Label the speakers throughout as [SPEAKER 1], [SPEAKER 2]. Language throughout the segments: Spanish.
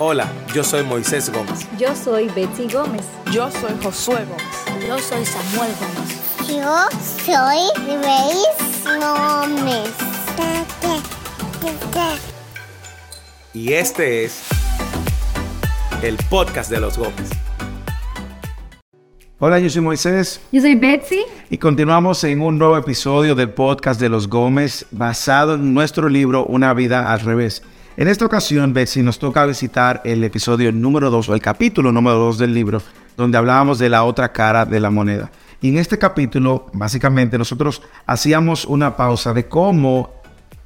[SPEAKER 1] Hola, yo soy Moisés Gómez.
[SPEAKER 2] Yo soy Betsy Gómez.
[SPEAKER 3] Yo soy Josué Gómez.
[SPEAKER 4] Yo soy Samuel Gómez.
[SPEAKER 5] Yo soy Grace Gómez.
[SPEAKER 1] Y este es el podcast de los Gómez.
[SPEAKER 6] Hola, yo soy Moisés
[SPEAKER 2] Yo soy Betsy.
[SPEAKER 6] y continuamos en un nuevo episodio del podcast de los Gómez basado en nuestro libro Una vida al revés. En esta ocasión, Betsy, nos toca visitar el episodio número 2 o el capítulo número 2 del libro donde hablábamos de la otra cara de la moneda. Y en este capítulo, básicamente, nosotros hacíamos una pausa de cómo,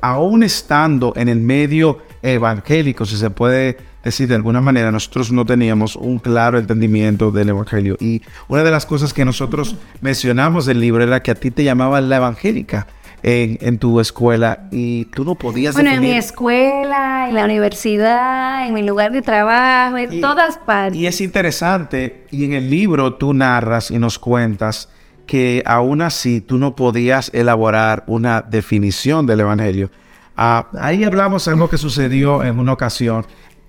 [SPEAKER 6] aún estando en el medio evangélico, si se puede decir de alguna manera, nosotros no teníamos un claro entendimiento del evangelio. Y una de las cosas que nosotros mencionamos del libro era que a ti te llamaban la evangélica. En, en tu escuela y tú no podías
[SPEAKER 2] Bueno, en mi
[SPEAKER 6] definir-
[SPEAKER 2] escuela, en la universidad, en mi lugar de trabajo, en
[SPEAKER 6] Y-
[SPEAKER 2] todas partes.
[SPEAKER 6] Y es interesante, y en el libro tú narras y nos cuentas que aún así tú no podías elaborar una definición del Evangelio. Ah, ahí hablamos de algo que sucedió en una ocasión.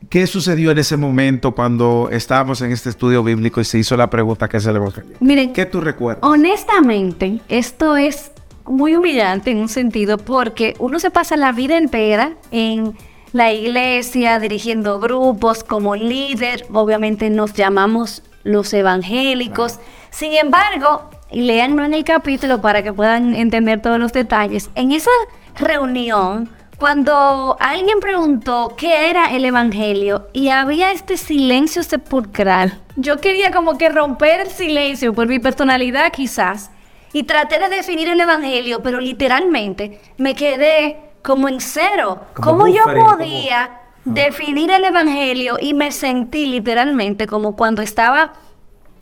[SPEAKER 6] ¿Qué sucedió en ese momento cuando estábamos en este estudio bíblico y se hizo la pregunta qué es el Evangelio?
[SPEAKER 2] Miren,
[SPEAKER 6] ¿Qué tú recuerdas?
[SPEAKER 2] honestamente, esto es muy humillante en un sentido porque uno se pasa la vida entera en la iglesia, dirigiendo grupos como líder, obviamente nos llamamos los evangélicos. Sin embargo, y léanlo en el capítulo para que puedan entender todos los detalles, en esa reunión, cuando alguien preguntó qué era el evangelio y había este silencio sepulcral, yo quería como que romper el silencio por mi personalidad quizás y traté de definir el evangelio, pero literalmente me quedé como en cero.
[SPEAKER 6] Como
[SPEAKER 2] ¿Cómo yo
[SPEAKER 6] como-
[SPEAKER 2] podía definir el evangelio y me sentí literalmente como cuando estaba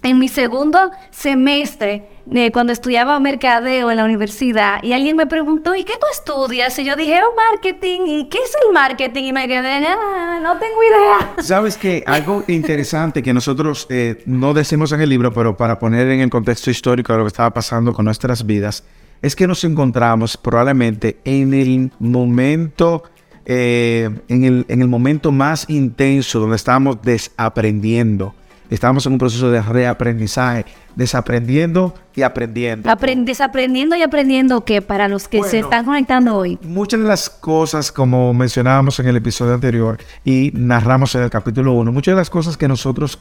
[SPEAKER 2] en mi segundo semestre, eh, cuando estudiaba mercadeo en la universidad, y alguien me preguntó, ¿y qué tú estudias? Y yo dije, oh, marketing, ¿y qué es el marketing? Y me quedé, "Ah, no tengo idea.
[SPEAKER 6] Sabes que algo interesante que nosotros eh, no decimos en el libro, pero para poner en el contexto histórico de lo que estaba pasando con nuestras vidas, es que nos encontramos probablemente en el momento, eh, en, el, en el momento más intenso donde estábamos desaprendiendo. Estábamos en un proceso de reaprendizaje, desaprendiendo y aprendiendo.
[SPEAKER 2] Aprend- desaprendiendo y aprendiendo que para los que se están conectando hoy.
[SPEAKER 6] Muchas de las cosas, como mencionábamos en el episodio anterior y narramos en el capítulo 1, muchas de las cosas que nosotros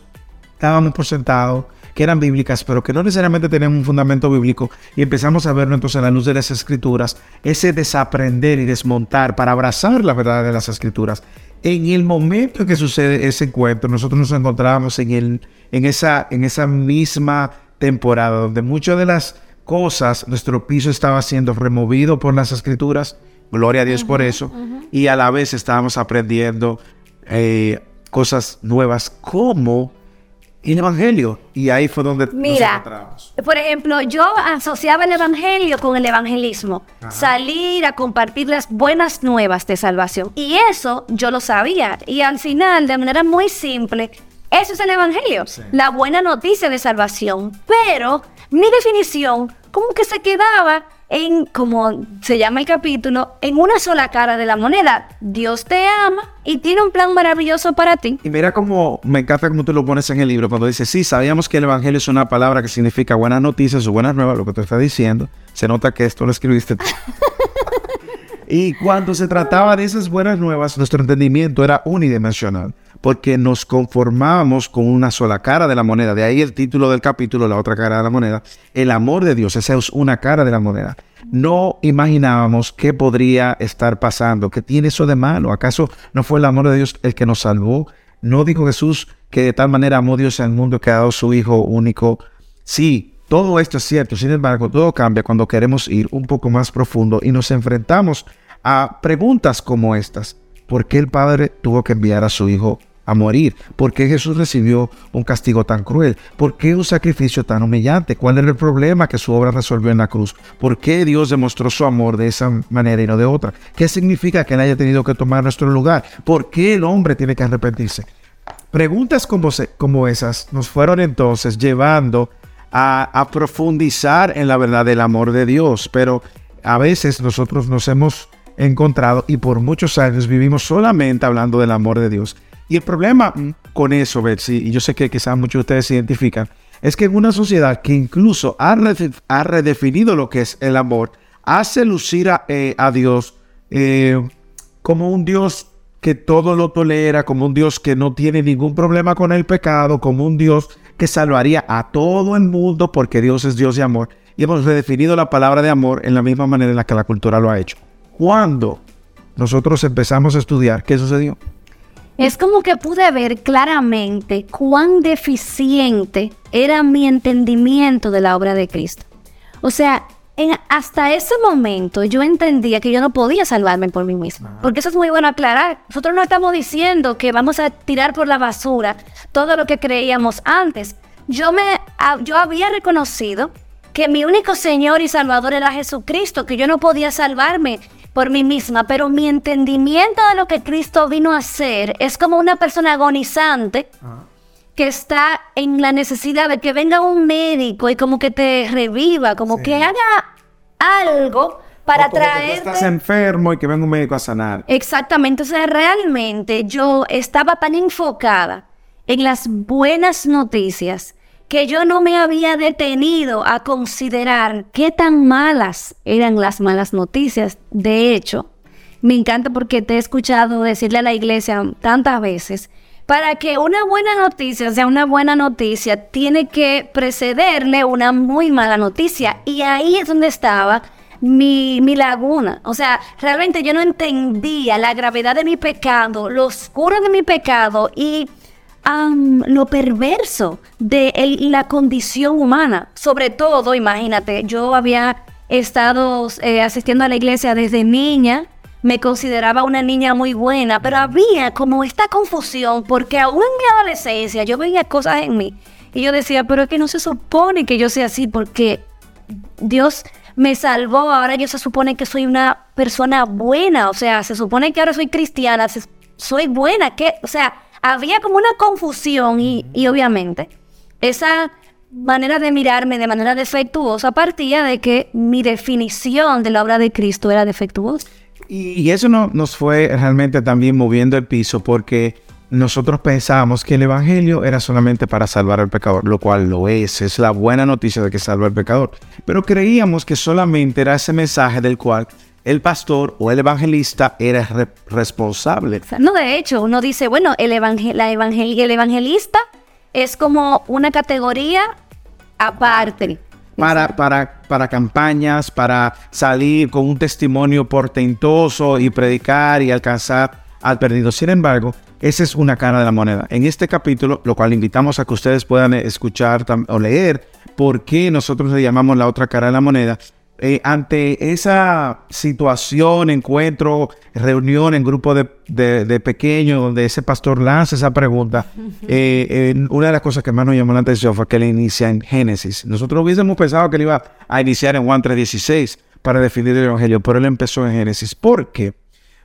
[SPEAKER 6] dábamos por sentado, que eran bíblicas, pero que no necesariamente tenían un fundamento bíblico, y empezamos a verlo entonces a la luz de las escrituras, ese desaprender y desmontar para abrazar la verdad de las escrituras. En el momento en que sucede ese encuentro, nosotros nos encontrábamos en, el, en, esa, en esa misma temporada donde muchas de las cosas, nuestro piso estaba siendo removido por las escrituras, gloria a Dios por eso, y a la vez estábamos aprendiendo eh, cosas nuevas como el Evangelio. Y ahí fue donde nos
[SPEAKER 2] Mira,
[SPEAKER 6] encontramos.
[SPEAKER 2] por ejemplo, yo asociaba el evangelio con el evangelismo, salir a compartir las buenas nuevas de salvación. Y eso yo lo sabía. Y al final, de manera muy simple, eso es el evangelio, la buena noticia de salvación. Pero mi definición como que se quedaba en, como se llama el capítulo, en una sola cara de la moneda. Dios te ama y tiene un plan maravilloso para ti.
[SPEAKER 6] Y mira cómo me encanta cómo tú lo pones en el libro cuando dices, sí, sabíamos que el Evangelio es una palabra que significa buenas noticias o buenas nuevas, lo que tú estás diciendo. Se nota que esto lo escribiste tú. y cuando se trataba de esas buenas nuevas, nuestro entendimiento era unidimensional, porque nos conformábamos con una sola cara de la moneda. De ahí el título del capítulo, la otra cara de la moneda. El amor de Dios, esa es una cara de la moneda. No imaginábamos qué podría estar pasando, qué tiene eso de malo. ¿Acaso no fue el amor de Dios el que nos salvó? ¿No dijo Jesús que de tal manera amó Dios al mundo que ha dado su Hijo único? Sí, todo esto es cierto. Sin embargo, todo cambia cuando queremos ir un poco más profundo y nos enfrentamos a preguntas como estas. ¿Por qué el Padre tuvo que enviar a su Hijo a morir? ¿Por qué Jesús recibió un castigo tan cruel? ¿Por qué un sacrificio tan humillante? ¿Cuál era el problema que su obra resolvió en la cruz? ¿Por qué Dios demostró su amor de esa manera y no de otra? ¿Qué significa que Él haya tenido que tomar nuestro lugar? ¿Por qué el hombre tiene que arrepentirse? Preguntas como, esas nos fueron entonces llevando a profundizar en la verdad del amor de Dios, pero a veces nosotros nos hemos encontrado y por muchos años vivimos solamente hablando del amor de Dios Y el problema con eso, Betsy, y yo sé que quizás muchos de ustedes se identifican, es que en una sociedad que incluso ha, rede- ha redefinido lo que es el amor, hace lucir a, eh, a Dios eh, como un Dios que todo lo tolera, como un Dios que no tiene ningún problema con el pecado, como un Dios que salvaría a todo el mundo porque Dios es Dios de amor. Y hemos redefinido la palabra de amor en la misma manera en la que la cultura lo ha hecho. Cuando nosotros empezamos a estudiar, ¿qué sucedió?
[SPEAKER 2] Es como que pude ver claramente cuán deficiente era mi entendimiento de la obra de Cristo. O sea, en- hasta ese momento yo entendía que yo no podía salvarme por mí misma. Porque eso es muy bueno aclarar. Nosotros no estamos diciendo que vamos a tirar por la basura todo lo que creíamos antes. Yo, me, yo había reconocido que mi único Señor y Salvador era Jesucristo, que yo no podía salvarme por mí misma, pero mi entendimiento de lo que Cristo vino a hacer es como una persona agonizante que está en la necesidad de que venga un médico y como que te reviva, como que haga algo para
[SPEAKER 6] O como que tú
[SPEAKER 2] traerte...
[SPEAKER 6] estás enfermo y que venga un médico a sanar.
[SPEAKER 2] Exactamente, o sea, realmente yo estaba tan enfocada en las buenas noticias que yo no me había detenido a considerar qué tan malas eran las malas noticias. De hecho, me encanta porque te he escuchado decirle a la iglesia tantas veces, para que una buena noticia sea una buena noticia, tiene que precederle una muy mala noticia. Y ahí es donde estaba mi, mi laguna. O sea, realmente yo no entendía la gravedad de mi pecado, lo oscuro de mi pecado y lo perverso de la condición humana. Sobre todo, imagínate, yo había estado eh, asistiendo a la iglesia desde niña, me consideraba una niña muy buena, pero había como esta confusión porque aún en mi adolescencia yo veía cosas en mí y yo decía, pero es que no se supone que yo sea así porque Dios me salvó, ahora yo se supone que soy una persona buena, o sea, se supone que ahora soy cristiana, soy buena, que, o sea, había como una confusión y, y obviamente esa manera de mirarme de manera defectuosa partía de que mi definición de la obra de Cristo era defectuosa.
[SPEAKER 6] Y, y eso no, nos fue realmente también moviendo el piso porque nosotros pensábamos que el Evangelio era solamente para salvar al pecador, lo cual lo es, es la buena noticia de que salva al pecador. Pero creíamos que solamente era ese mensaje del cual el pastor o el evangelista era re- responsable.
[SPEAKER 2] No, de hecho, uno dice, bueno, el, evangel la evangel- el evangelista es como una categoría aparte.
[SPEAKER 6] Para, para, para campañas, para salir con un testimonio portentoso y predicar y alcanzar al perdido. Sin embargo, esa es una cara de la moneda. En este capítulo, lo cual invitamos a que ustedes puedan escuchar o leer por qué nosotros le llamamos la otra cara de la moneda. Eh, ante esa situación, encuentro, reunión en grupo de, de, de pequeños, donde ese pastor lanza esa pregunta, eh, eh, una de las cosas que más nos llamó la atención fue que él inicia en Génesis. Nosotros hubiésemos pensado que él iba a iniciar en Juan 3.16 para definir el Evangelio, pero él empezó en Génesis. ¿Por qué?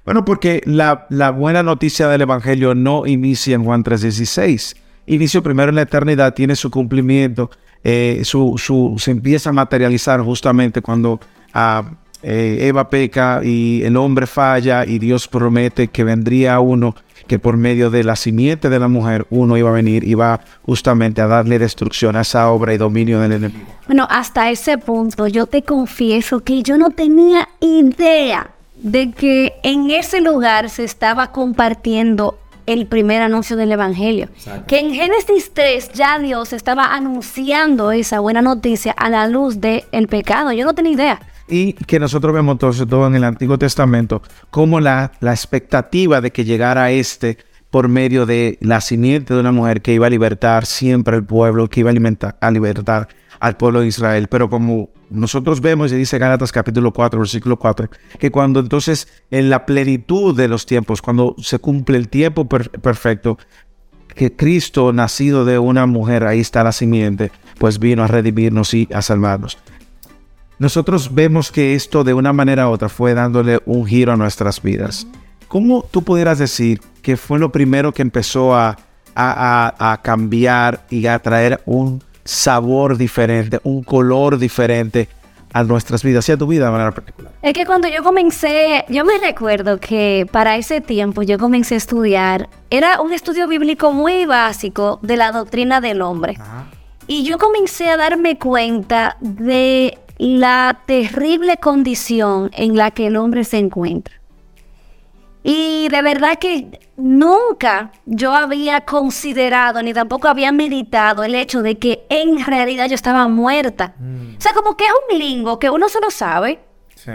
[SPEAKER 6] Bueno, porque la, la buena noticia del Evangelio no inicia en Juan 3.16. Inició primero en la eternidad, tiene su cumplimiento, eh, su, su- se empieza a materializar justamente cuando ah, eh, Eva peca y el hombre falla y Dios promete que vendría uno que por medio de la simiente de la mujer uno iba a venir y va justamente a darle destrucción a esa obra y dominio del enemigo.
[SPEAKER 2] Bueno, hasta ese punto yo te confieso que yo no tenía idea de que en ese lugar se estaba compartiendo el primer anuncio del Evangelio. Que en Génesis 3 ya Dios estaba anunciando esa buena noticia a la luz del pecado. Yo no tenía idea.
[SPEAKER 6] Y que nosotros vemos entonces todo en el Antiguo Testamento como la, la expectativa de que llegara este por medio de la simiente de una mujer que iba a libertar siempre al pueblo, que iba a, alimentar, a libertar al pueblo de Israel. Pero como nosotros vemos, y dice Gálatas capítulo 4, versículo 4, que cuando entonces en la plenitud de los tiempos, cuando se cumple el tiempo per- perfecto, que Cristo, nacido de una mujer, ahí está la simiente, pues vino a redimirnos y a salvarnos. Nosotros vemos que esto de una manera u otra fue dándole un giro a nuestras vidas. ¿Cómo tú pudieras decir que fue lo primero que empezó a, a- a- cambiar y a traer un sabor diferente, un color diferente a nuestras vidas y a tu vida de manera particular.
[SPEAKER 2] Es que cuando yo comencé, yo me recuerdo que para ese tiempo yo comencé a estudiar, era un estudio bíblico muy básico de la doctrina del hombre. Y yo comencé a darme cuenta de la terrible condición en la que el hombre se encuentra. Y de verdad que nunca yo había considerado ni tampoco había meditado el hecho de que en realidad yo estaba muerta. O sea, como que es un lingo que uno se lo sabe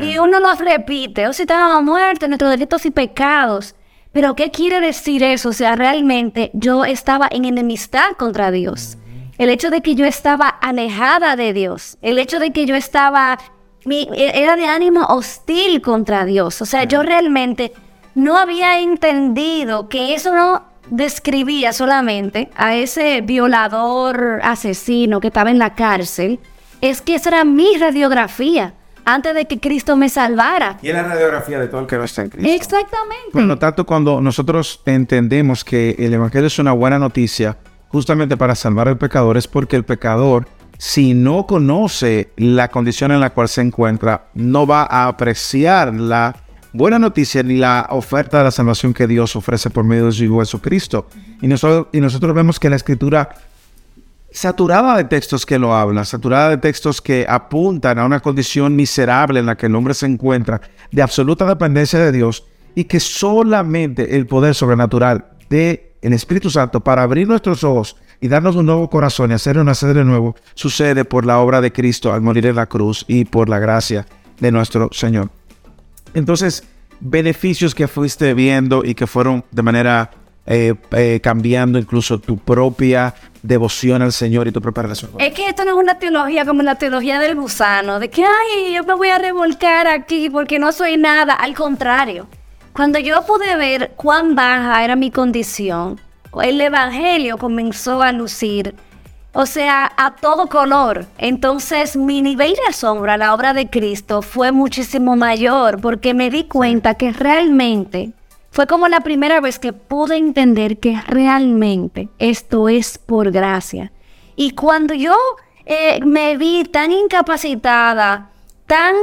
[SPEAKER 2] y uno lo repite. O si estaba muerta, nuestros delitos y pecados. Pero ¿qué quiere decir eso? O sea, realmente yo estaba en enemistad contra Dios. El hecho de que yo estaba alejada de Dios. El hecho de que yo estaba... Mi, era de ánimo hostil contra Dios. O sea, yo realmente no había entendido que eso no describía solamente a ese violador asesino que estaba en la cárcel, es que esa era mi radiografía antes de que Cristo me salvara.
[SPEAKER 6] Y es la radiografía de todo el que no está en Cristo.
[SPEAKER 2] Exactamente.
[SPEAKER 6] Por lo tanto, cuando nosotros entendemos que el Evangelio es una buena noticia, justamente para salvar al pecador, es porque el pecador, si no conoce la condición en la cual se encuentra, no va a apreciar la buena noticia ni la oferta de la salvación que Dios ofrece por medio de Jesucristo. Y nosotros, y nosotros vemos que la Escritura saturada de textos que lo hablan, saturada de textos que apuntan a una condición miserable en la que el hombre se encuentra, de absoluta dependencia de Dios, y que solamente el poder sobrenatural de el Espíritu Santo para abrir nuestros ojos y darnos un nuevo corazón y hacer nacer de nuevo, sucede por la obra de Cristo al morir en la cruz y por la gracia de nuestro Señor. Entonces, beneficios que fuiste viendo y que fueron de manera eh, eh, cambiando incluso tu propia devoción al Señor y tu propia relación.
[SPEAKER 2] Es que esto no es una teología como la teología del gusano, de que, ay, yo me voy a revolcar aquí porque no soy nada. Al contrario, cuando yo pude ver cuán baja era mi condición, el Evangelio comenzó a lucir o sea, a todo color. Entonces mi nivel de asombro a la obra de Cristo fue muchísimo mayor porque me di cuenta que realmente fue como la primera vez que pude entender que realmente esto es por gracia. Y cuando yo eh, me vi tan incapacitada, tan...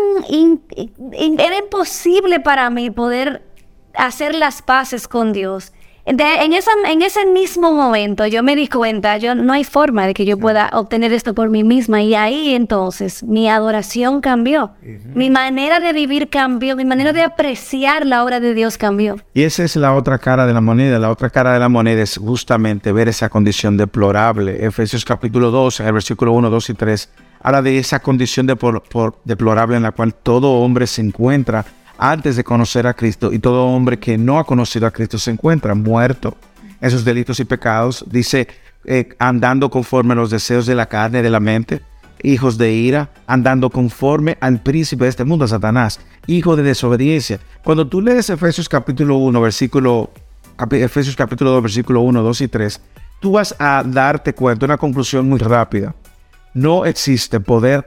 [SPEAKER 2] era imposible para mí poder hacer las paces con Dios en, esa, en ese mismo momento yo me di cuenta, yo no hay forma de que yo pueda obtener esto por mí misma. Y ahí entonces mi adoración cambió, mi manera de vivir cambió, mi manera de apreciar la obra de Dios cambió.
[SPEAKER 6] Y esa es la otra cara de la moneda, la otra cara de la moneda es justamente ver esa condición deplorable. Efesios capítulo 2, el versículo 1, 2 y 3 habla de esa condición deplorable en la cual todo hombre se encuentra antes de conocer a Cristo y todo hombre que no ha conocido a Cristo se encuentra muerto en sus delitos y pecados. Dice, eh, andando conforme a los deseos de la carne de la mente, hijos de ira, andando conforme al príncipe de este mundo, Satanás, hijo de desobediencia. Cuando tú lees Efesios capítulo 1, versículo, Efesios capítulo 2, versículo 1, 2 y 3, tú vas a darte cuenta, una conclusión muy rápida no existe poder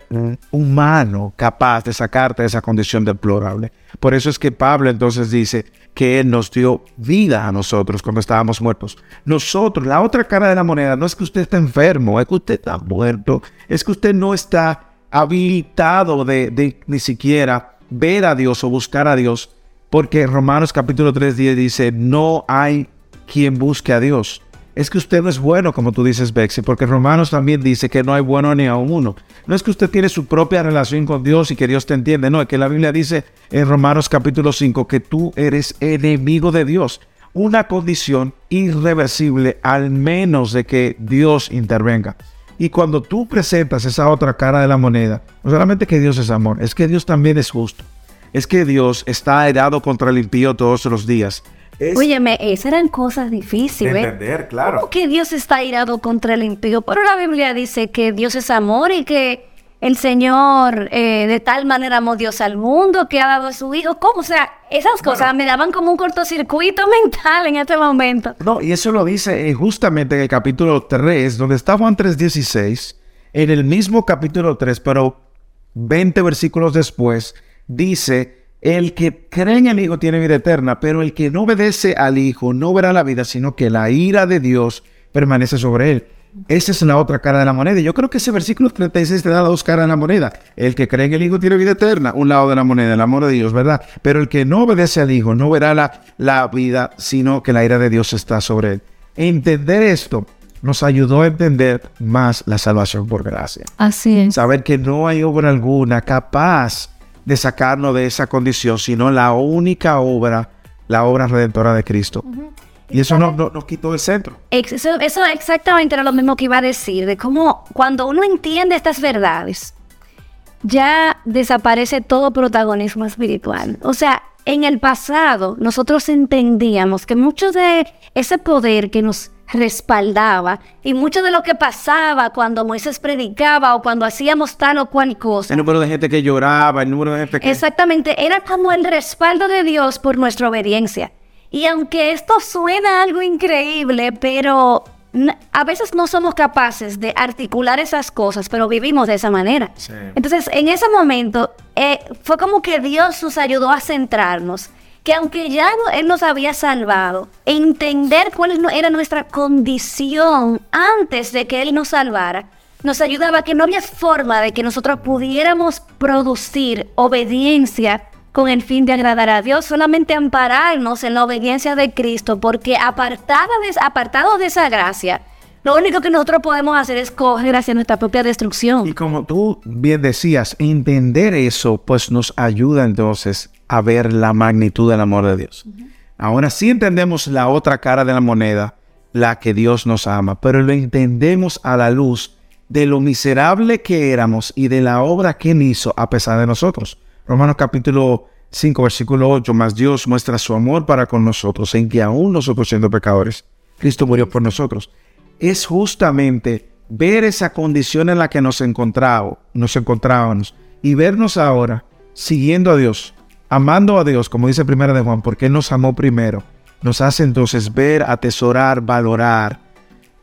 [SPEAKER 6] humano capaz de sacarte de esa condición deplorable. Por eso es que Pablo entonces dice que Él nos dio vida a nosotros cuando estábamos muertos. Nosotros, la otra cara de la moneda, no es que usted esté enfermo, es que usted está muerto, es que usted no está habilitado de ni siquiera ver a Dios o buscar a Dios, porque Romanos capítulo 3 dice, no hay quien busque a Dios es que usted no es bueno, como tú dices, Bexy, porque Romanos también dice que no hay bueno ni a uno. No es que usted tiene su propia relación con Dios y que Dios te entiende, no, es que la Biblia dice en Romanos capítulo 5 que tú eres enemigo de Dios. Una condición irreversible al menos de que Dios intervenga. Y cuando tú presentas esa otra cara de la moneda, no solamente que Dios es amor, es que Dios también es justo. Es que Dios está herado contra el impío todos los días.
[SPEAKER 2] Óyeme, esas eran cosas difíciles.
[SPEAKER 6] De entender, claro.
[SPEAKER 2] ¿Cómo que Dios está irado contra el impío? Pero la Biblia dice que Dios es amor y que el Señor eh, de tal manera amó Dios al mundo que ha dado a su Hijo. ¿Cómo? O sea, esas cosas me daban como un cortocircuito mental en este momento.
[SPEAKER 6] No, y eso lo dice eh, justamente en el capítulo 3, donde está Juan 3.16, en el mismo capítulo 3, pero 20 versículos después, dice el que cree en el Hijo tiene vida eterna, pero el que no obedece al Hijo no verá la vida, sino que la ira de Dios permanece sobre él. Esa es la otra cara de la moneda. Yo creo que ese versículo 36 te da las dos caras de la moneda. El que cree en el Hijo tiene vida eterna, un lado de la moneda, el amor de Dios, ¿verdad? Pero el que no obedece al Hijo no verá la, la vida, sino que la ira de Dios está sobre él. Entender esto nos ayudó a entender más la salvación por gracia.
[SPEAKER 2] Así es.
[SPEAKER 6] Saber que no hay obra alguna capaz de sacarnos de esa condición, sino la única obra, la obra redentora de Cristo. Y eso no- no- nos quitó el centro.
[SPEAKER 2] Eso, eso exactamente era lo mismo que iba a decir, de cómo cuando uno entiende estas verdades, ya desaparece todo protagonismo espiritual. O sea, en el pasado nosotros entendíamos que mucho de ese poder que nos respaldaba y mucho de lo que pasaba cuando Moisés predicaba o cuando hacíamos tal o cual cosa,
[SPEAKER 6] El número de gente que lloraba, el número de gente que...
[SPEAKER 2] Exactamente, era como el respaldo de Dios por nuestra obediencia. Y aunque esto suena algo increíble, pero a veces no somos capaces de articular esas cosas, pero vivimos de esa manera.
[SPEAKER 6] Sí.
[SPEAKER 2] Entonces, en ese momento, eh, fue como que Dios nos ayudó a centrarnos, que aunque ya Él nos había salvado, entender cuál era nuestra condición antes de que Él nos salvara, nos ayudaba que no había forma de que nosotros pudiéramos producir obediencia con el fin de agradar a Dios, solamente ampararnos en la obediencia de Cristo, porque apartada de, apartado de esa gracia, lo único que nosotros podemos hacer es coger hacia nuestra propia destrucción.
[SPEAKER 6] Y como tú bien decías, entender eso pues nos ayuda entonces a ver la magnitud del amor de Dios. Ahora sí entendemos la otra cara de la moneda, la que Dios nos ama, pero lo entendemos a la luz de lo miserable que éramos y de la obra que Él hizo a pesar de nosotros. Romanos capítulo 5, versículo 8, más Dios muestra su amor para con nosotros, en que aún nosotros siendo pecadores, Cristo murió por nosotros. Es justamente ver esa condición en la que nos, encontraba, nos encontrábamos y vernos ahora siguiendo a Dios, amando a Dios, como dice Primera de Juan, porque Él nos amó primero, nos hace entonces ver, atesorar, valorar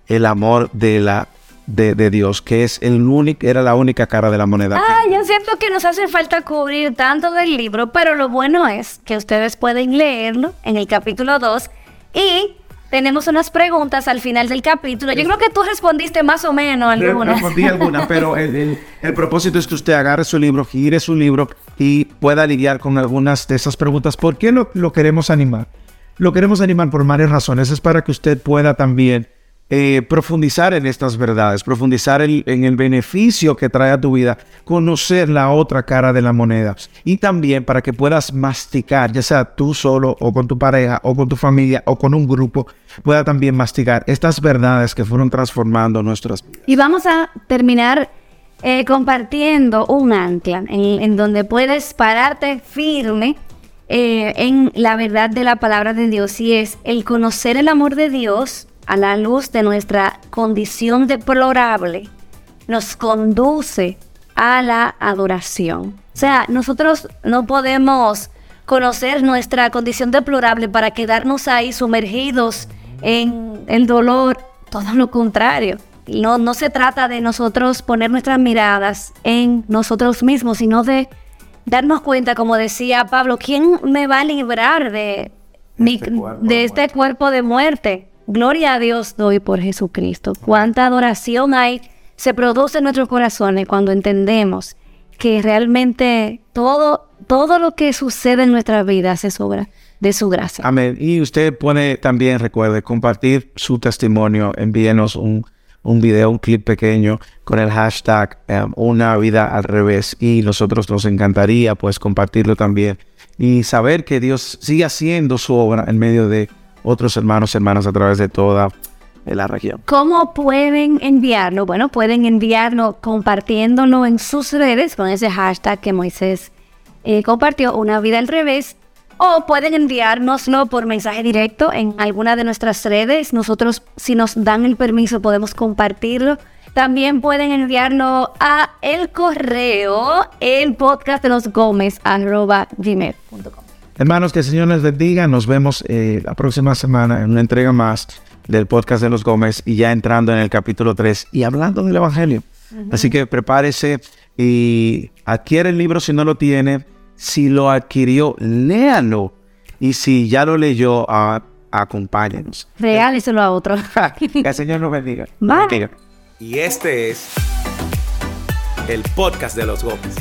[SPEAKER 6] el amor de la de, de Dios, que es el único, era la única cara de la moneda.
[SPEAKER 2] Ah, yo siento que nos hace falta cubrir tanto del libro, pero lo bueno es que ustedes pueden leerlo en el capítulo 2 y tenemos unas preguntas al final del capítulo. Yo creo que tú respondiste más o menos algunas.
[SPEAKER 6] Respondí alguna, pero el, el- el propósito es que usted agarre su libro, gire su libro y pueda lidiar con algunas de esas preguntas. ¿Por qué lo, lo queremos animar? Lo queremos animar por varias razones. Es para que usted pueda también eh, profundizar en estas verdades, profundizar en, el beneficio que trae a tu vida, conocer la otra cara de la moneda y también para que puedas masticar, ya sea tú solo o con tu pareja o con tu familia o con un grupo, pueda también masticar estas verdades que fueron transformando nuestras vidas.
[SPEAKER 2] Y vamos a terminar eh, compartiendo un ancla en, en donde puedes pararte firme eh, en la verdad de la palabra de Dios y es el conocer el amor de Dios a la luz de nuestra condición deplorable nos conduce a la adoración. O sea, nosotros no podemos conocer nuestra condición deplorable para quedarnos ahí sumergidos en el dolor, todo lo contrario. No, no se trata de nosotros poner nuestras miradas en nosotros mismos, sino de darnos cuenta, como decía Pablo, ¿quién me va a librar de, mi- de este cuerpo de muerte? Gloria a Dios doy por Jesucristo. Cuánta adoración hay, se produce en nuestros corazones cuando entendemos que realmente todo, todo lo que sucede en nuestra vida se sobra de su gracia.
[SPEAKER 6] Amén. Y usted puede también, recuerde, compartir su testimonio. Envíenos un, un video, un clip pequeño con el hashtag eh, Una vida al revés. Y nosotros nos encantaría pues compartirlo también. Y saber que Dios sigue haciendo su obra en medio de otros hermanos y hermanas a través de toda eh, la región.
[SPEAKER 2] ¿Cómo pueden enviarlo? Bueno, pueden enviarlo compartiéndolo en sus redes con ese hashtag que Moisés eh, compartió, Una vida al revés. O pueden enviárnoslo por mensaje directo en alguna de nuestras redes. Nosotros, si nos dan el permiso, podemos compartirlo. También pueden enviarlo a el correo, el podcast de los Gómez, arroba gmail.com.
[SPEAKER 6] Hermanos, que el Señor les bendiga. Nos vemos eh, la próxima semana en una entrega más del podcast de los Gómez y ya entrando en el capítulo 3 y hablando del Evangelio. Así que prepárese y adquiere el libro si no lo tiene. Si lo adquirió, léalo. Y si ya lo leyó, acompáñenos.
[SPEAKER 2] Regáleselo a otro.
[SPEAKER 6] que el Señor nos bendiga.
[SPEAKER 2] Bye.
[SPEAKER 6] Bendiga.
[SPEAKER 1] Y este es el podcast de los Gómez.